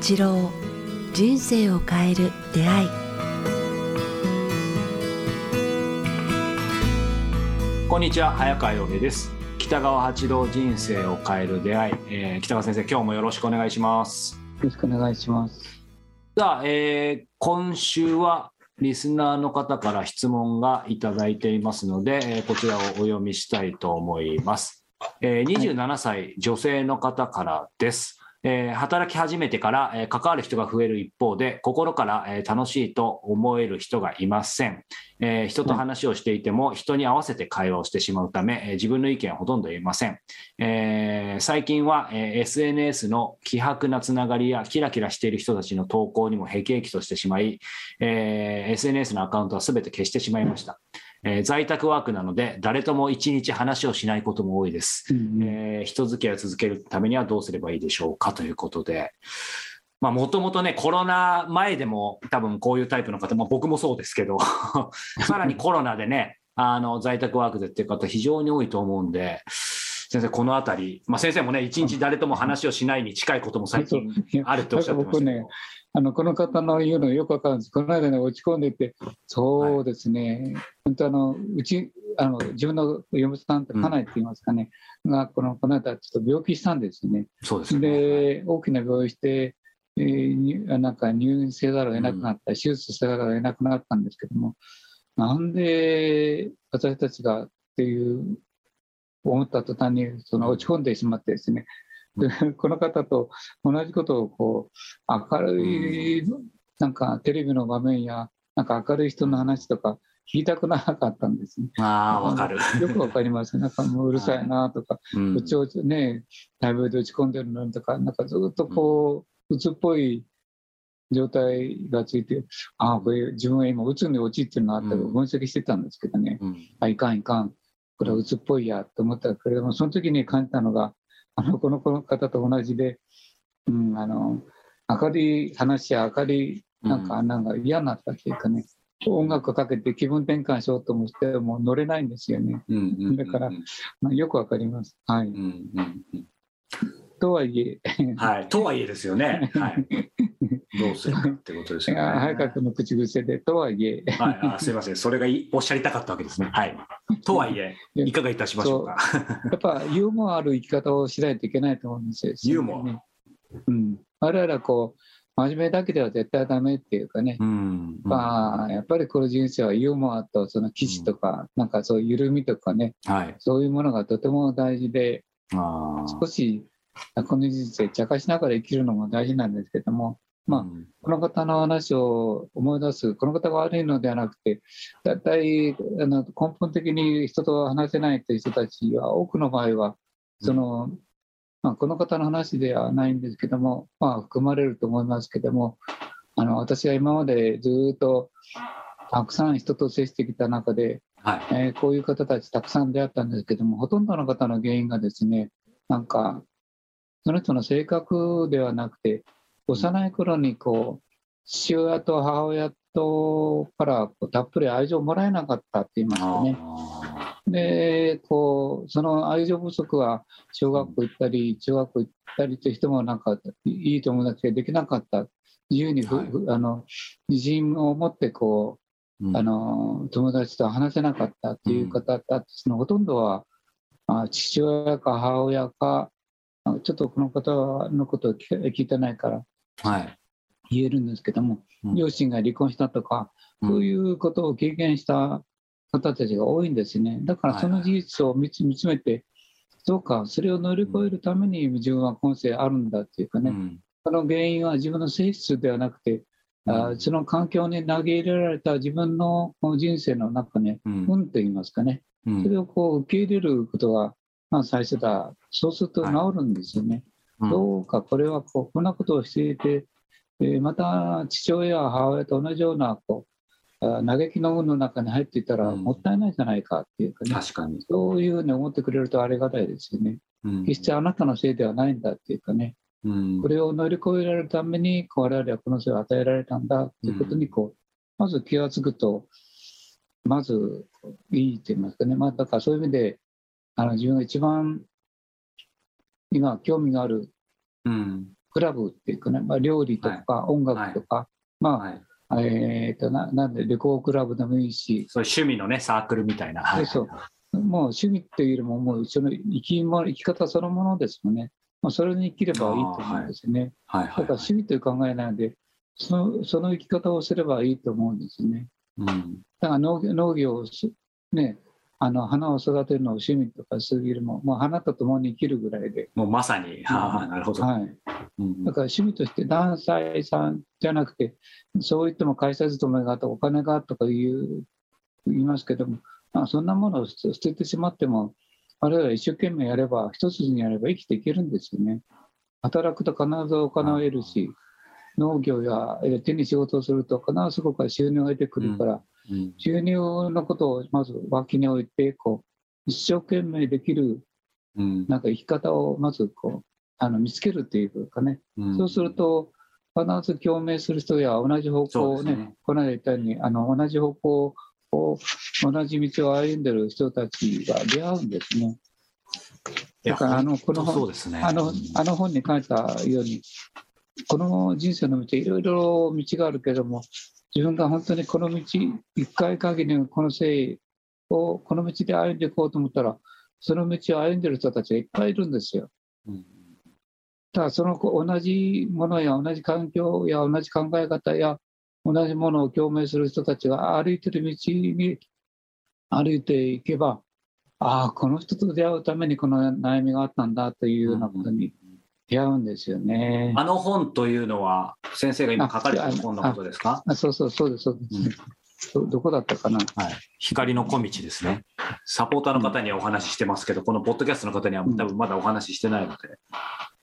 八郎人生を変える出会いこんにちは早川洋平です北川八郎人生を変える出会い、えー北川先生今日もよろしくお願いしますよろしくお願いします。さあ、えー今週はリスナーの方から質問がいただいていますので、えーこちらをお読みしたいと思います。えー27歳女性の方からです。えー働き始めてから、えー関わる人が増える一方で心から、えー楽しいと思える人がいません、えー人と話をしていても人に合わせて会話をしてしまうため、えー自分の意見はほとんど言えません、えー最近は、えー SNS の希薄なつながりやキラキラしている人たちの投稿にもへきえきとしてしまい、えー SNS のアカウントは全て消してしまいました、えー在宅ワークなので誰とも一日話をしないことも多いですうんえー人付き合いを続けるためにはどうすればいいでしょうかということで。もともとね、コロナ前でも多分こういうタイプの方、まあ、僕もそうですけど、さらにコロナでね、あの在宅ワークでっていう方非常に多いと思うんで、先生、このあたり、まあ、先生もね、一日誰とも話をしないに近いことも最近あるっておっしゃってましたけねあのこの方の言うのよくわかるんです。この間ね落ち込んでて、そうですね。本当あのうちあの自分の嫁さんと家内って言いますかね、がこのこの間ちょっと病気したんですよね。そうです。で大きな病院して、えーになんか入院せざるを得なくなった、手術せざるを得なくなったんですけどもなんで私たちがっていう思った途端にその落ち込んでしまってですね、でこの方と同じことをこう明るい、なんかテレビの場面やなんか明るい人の話とか聞きたくなかったんですね。ああ、わかる。よくわかります。なんかもううるさいなとか、うん。うちをね、大病で落ち込んでるのとか、なんかずっとこう、鬱っぽい状態がついて、ああ、これ自分は今、鬱に陥ってるなってうん。分析してたんですけどね、うん。あ、いかんいかん、これは鬱っぽいやと思ったけれども、その時に感じたのが、あの、このこの方と同じで、うん、あの、明るい話や明るい、なんか、なんか嫌になったっていうかね、音楽かけて気分転換しようと思っても乗れないんですよね。うんうんうんだからまあ、よくわかります。はい。うんうんうんとはいえ、はい、とはいえですよね。はい、どうするかってことですよね。早川君の口癖で、とはいえ、はい、あすみません、それがいおっしゃりたかったわけですね。はい。とはいえ、いかがいたしましょうか。やっぱユーモアある生き方をしないといけないと思うんですよ。ユーモアねうん。我々はこう、真面目だけでは絶対ダメっていうかね、うん。まあ、やっぱりこの人生はユーモアとその基地とか、なんかそういう緩みとかね、はい。そういうものがとても大事で、少しこの人生茶化しながら生きるのも大事なんですけども、まあうんこの方の話を思い出す、この方が悪いのではなくて、だいたいあの根本的に人と話せないという人たちは、多くの場合は、その、まあ、この方の話ではないんですけども、まあ、含まれると思いますけども、あの私が今までずっとたくさん人と接してきた中で、はい。えーこういう方たちたくさん出会ったんですけども、ほとんどの方の原因がですね、なんか、その人の性格ではなくて、幼い頃にこう、父親と母親とからこうたっぷり愛情をもらえなかったって言いますかね。あで、こう、その愛情不足は小学校行ったり、中学校行ったりという人もなんか、いい友達ができなかった。自由にふ、はいふあの、自信を持ってこう、ーうんあの友達と話せなかったっていう方だそのほとんどは、まあ、父親か母親かあちょっとこの方のことを聞聞いてないから。はい。言えるんですけども、うん。両親が離婚したとか、うん。そういうことを経験した方たちが多いんですね。だからその事実を見つ見つめてそうかそれを乗り越えるために自分は今世あるんだっていうかね、うん。その原因は自分の性質ではなくて、あその環境に投げ入れられた自分の人生の中ね、うん。運と言いますかね、うん。それをこう受け入れることが、まあ、最初だ、そうすると治るんですよね。うん。どうかこれはこうこんなことをしていて、えーまた父親や母親と同じようなこうあ嘆きの運の中に入っていたらうん。もったいないじゃないかっていうかね、確かに。そういうふうに思ってくれるとありがたいですよね。うん。決してあなたのせいではないんだっていうかね、うん。これを乗り越えられるために我々はこの生を与えられたんだということにこう、まず気が付くと、まずいいと言いますかね、まあ、だからそういう意味で、あの自分が一番今興味があるうん。クラブっていうかね、まあ、料理とか音楽とか、まあ、はい。えー、とななんでレコークラブでもいいし、そう趣味のね、サークルみたいな。はい。そうもう趣味っていうよりも、もうその生き物生き方そのものですもんね。まあ、それに生きればいいと思うんですよね。はい。はい。だから趣味という考えないので、そのその生き方をすればいいと思うんですよね。うん。だから農業農業をしね、花を育てるのを趣味とかすぎるも、まあ、花と共に生きるぐらいで、もうまさに、はあ、なるほど。はい、うんだから趣味として何歳さんじゃなくて、そう言っても会社勤めがとかお金がとか言う言いますけども、まあ、そんなものを捨て捨ててしまっても、あるいは一生懸命やれば、一筋にやれば生きていけるんですよね。働くと必ずお金を得るし、農業やえ手に仕事をすると必ずそこから収入が出てくるから、うん収入のことをまず脇に置いてこう一生懸命できるうん。なんか生き方をまずこうあの見つけるっていうかね、うん。そうすると必ず共鳴する人や同じ方向をねね。この間言ったようにあの同じ方向を同じ道を歩んでる人たちが出会うんですね。だからあのこの本ね。あのあの本に書いたようにこの人生の道いろいろ道があるけども自分が本当にこの道一回限りのこの生をこの道で歩んでいこうと思ったらその道を歩んでる人たちがいっぱいいるんですよ。うんだからその子同じものや同じ環境や同じ考え方や同じものを共鳴する人たちが歩いてる道に歩いていけばああこの人と出会うためにこの悩みがあったんだというようなことに出会うんですよね。あの本というのは、先生が今書かれている本のことですか？あそうそうそうですそうです、どどこだったかな？はい。光の小道ですね。サポーターの方にはお話ししてますけど、このポッドキャストの方には多分まだお話ししてないので。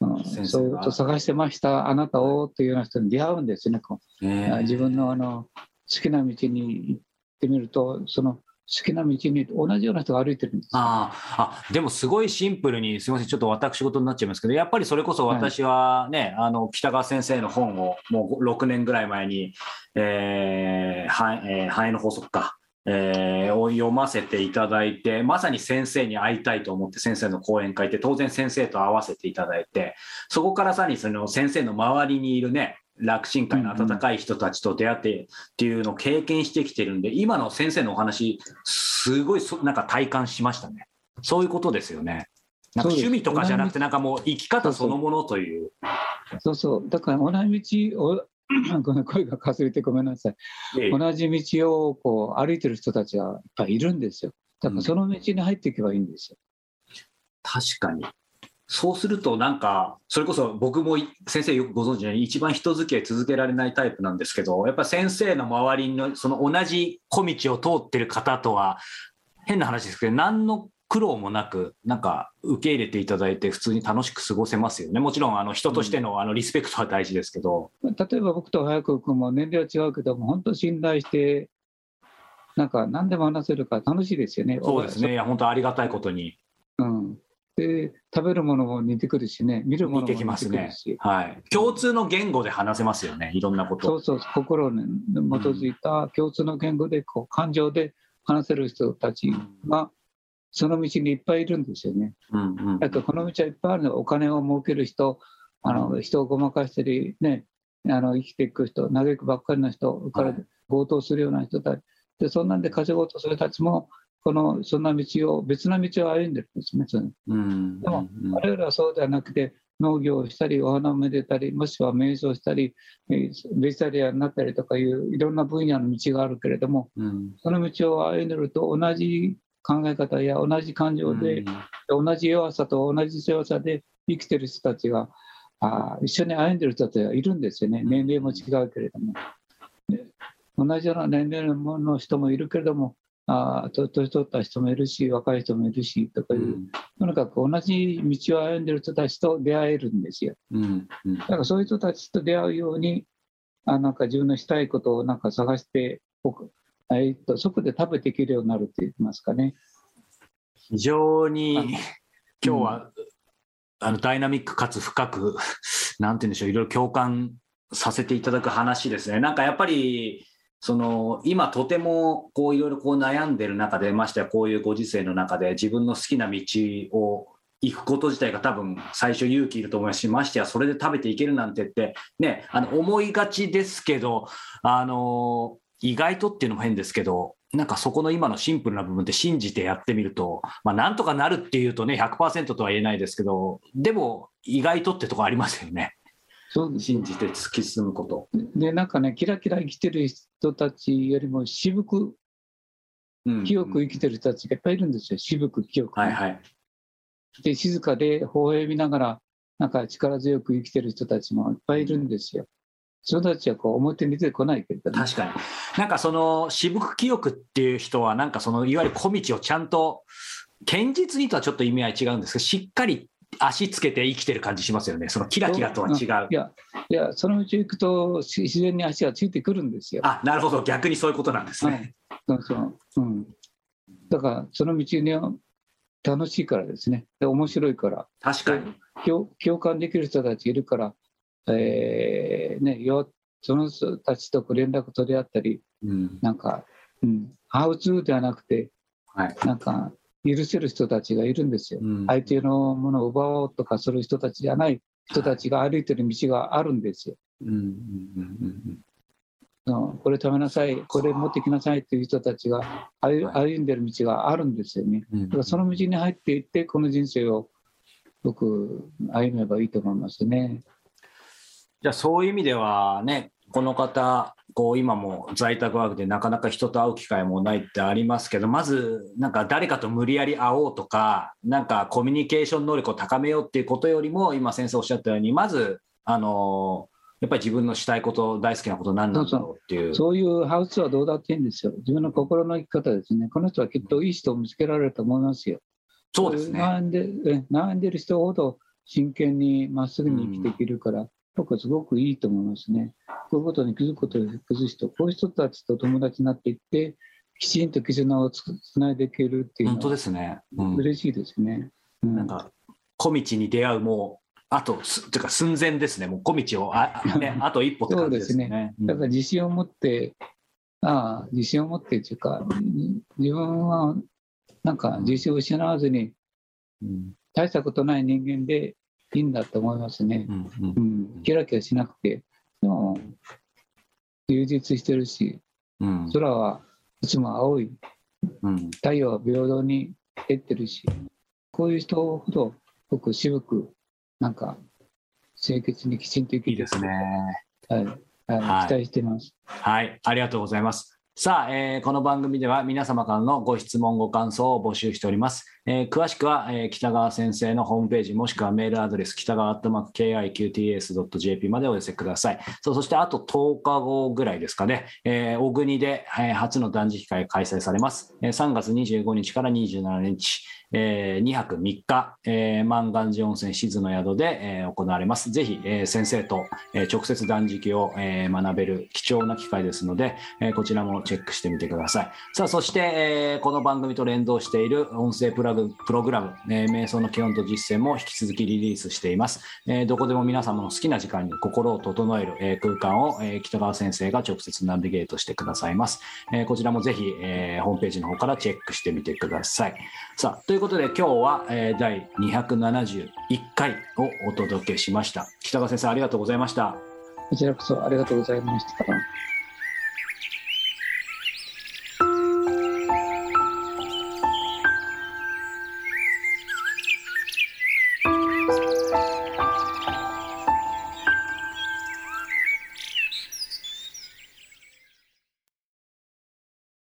うん。先生が。そうと探してました。あなたをというような人に出会うんですねこう。ねえ。自分のあの好きな道に行ってみるとその好きな道に同じような人が歩いてるんです。ああでもすごいシンプルに、すみません、ちょっと私事になっちゃいますけど、やっぱりそれこそ私はね、あの北川先生の本をもう6年ぐらい前に、えーはえーの法則か、えーを読ませていただいて、まさに先生に会いたいと思って、先生の講演会って、当然先生と会わせていただいて、そこからさらにその先生の周りにいるね、楽神会の温かい人たちと出会ってっていうのを経験してきてるんで、今の先生のお話、すごいそなんか体感しましたね。そういうことですよね。なんか趣味とかじゃなくて、なんかもう生き方そのものという。そうそうだから同じ道を ごめん声がかすれてごめんなさいええ同じ道をこう歩いてる人たちがいっぱいいるんですよだからその道に入っていけばいいんですよ、確かに。そうすると、なんか、それこそ僕もい先生よくご存知のように、一番人付き合い続けられないタイプなんですけど、やっぱ先生の周りのその同じ小道を通ってる方とは、変な話ですけど、何の苦労もなく、なんか受け入れていただいて、普通に楽しく過ごせますよね。もちろん、あの人としてのあのリスペクトは大事ですけど。例えば僕と早く君も年齢は違うけども本当信頼してなんか何でも話せるから楽しいですよねそうですね。いや、本当ありがたいことにうん、で食べるものも似てくるしね見るものも似てきますね似てくるし。はい。共通の言語で話せますよね。いろんなこと。そうそう心に基づいた共通の言語でこう感情で話せる人たちがその道にいっぱいいるんですよね。うんうんだからこの道はいっぱいあるのお金を儲ける人あの人をごまかしたりねあの生きていく人嘆くばっかりの人からはい強盗するような人たちでそんなんで稼ごうとする人たちもこのそんな道を別な道を歩んでるんですね。うん。でもうん我々はそうではなくて農業をしたりお花をめでたりもしくは瞑想したりえーベジタリアンになったりとかいういろんな分野の道があるけれどもうん。その道を歩んでると同じ考え方や同じ感情で、同じ弱さと同じ強さで生きてる人たちがあー一緒に歩んでる人たちがいるんですよね。年齢も違うけれども、で同じような年齢の人もいるけれどもあ年取った人もいるし若い人もいるしとかいう、とにかく同じ道を歩んでる人たちと出会えるんですようんうんだからそういう人たちと出会うようにあなんか自分のしたいことをなんか探しておくえーっとそこで食べていけるようになるって言いますかね。非常あにの今日は、あのダイナミックかつ深く、なんて言うんでしょう、いろいろ共感させていただく話ですね。なんかやっぱり、その今とてもこういろいろこう悩んでる中でましてやこういうご時世の中で自分の好きな道を行くこと自体が多分最初勇気いると思いますしましてやそれで食べていけるなんてってねあの思いがちですけどあの意外とっていうのも変ですけどなんかそこの今のシンプルな部分って信じてやってみると、まあ、なんとかなるっていうとね100%とは言えないですけどでも意外とってとこありますよね。信じて突き進むこと。でなんかねキラキラ生きてる人たちよりも渋くうん清く生きてる人たちがいっぱいいるんですよ渋く清くね、はいはいで静かで微笑みながらなんか力強く生きてる人たちもいっぱいいるんですよ。その人たちはこう表に出てこないけれども、確かに。なんかその渋く清くっていう人は、なんかそのいわゆる小道をちゃんと、堅実にとはちょっと意味合い違うんですけど、しっかり足つけて生きてる感じしますよね。そのキラキラとは違うい。やいやその道行くとし自然に足がついてくるんですよ。あ、なるほど。逆にそういうことなんですね。そうそううん、だからその道には楽しいからですねで面白いから確かに。共共感できる人たちいるから、えーね、よその人たちと連絡取り合ったりうん。なんか、うん、ハウツーではなくてはい。なんか許せる人たちがいるんですよ。うん相手のものを奪おうとかする人たちじゃない人たちが歩いてる道があるんですよ。うんうんうんうんうんこれ食べなさい、これ持ってきなさいっていう人たちが歩んでる道があるんですよね。うんだからその道に入っていって、この人生を僕、歩めばいいと思いますね。じゃあそういう意味ではね、この方、こう今も在宅ワークでなかなか人と会う機会もないってありますけど、まずなんか誰かと無理やり会おうとか、なんかコミュニケーション能力を高めようっていうことよりも、今先生おっしゃったように、まず、あのやっぱり自分のしたいこと、大好きなこと何なんだろうっていう。そういうハウスはどうだっていいんですよ。自分の心の生き方ですね。この人はきっといい人を見つけられると思いますよ。そうですね。悩んでえ悩んでる人ほど真剣にまっすぐに生きていけるから、僕はすごくいいと思いますね。こういうことに気づくことで崩す人、こういう人たちと友達になっていって、きちんと絆をつつないでいけるっていう本当ですね。うん嬉しいですね。うんなんか小道に出会うもうあとすていうか寸前ですね。もう小道をあ,、ね、あと一歩って感じですね。そうですだから自信を持って、ああ、自信を持ってっていうか、うん自分はなんか自信を失わずに、うん大したことない人間でいいんだと思いますねう。んうんうん、キラキラしなくて、でも、充実してるし、うん空はいつも青い、うん太陽は平等に照ってるし、こういう人ほど僕渋く、なんか、清潔にきちんと生きていいですね。はい、はいはい期待してます。はい、ありがとうございます。さあ、えーこの番組では皆様からのご質問、ご感想を募集しております。えー詳しくは、えー北川先生のホームページ、もしくはメールアドレス、北川アットマーク KIQTS.jp までお寄せください。そうそして、あと10日後ぐらいですかね、えー小国で、えー初の断食会開催されます。えー3月25日から27日、え2泊3日、えー万願寺温泉静の宿で、えー行われます。ぜひ、えー先生と、えー直接断食を、えー学べる貴重な機会ですので、えーこちらもチェックしてみてください。さあ、そして、えーこの番組と連動している音声プラグプログラム、えー瞑想の基本と実践も引き続きリリースしています。えーどこでも皆様の好きな時間に心を整える、えー空間を、えー北川先生が直接ナビゲートしてくださいます。えーこちらもぜひ、えーホームページの方からチェックしてみてください。さあ、ということで今日は、えー第271回をお届けしました。北川先生ありがとうございました。こちらこそありがとうございました。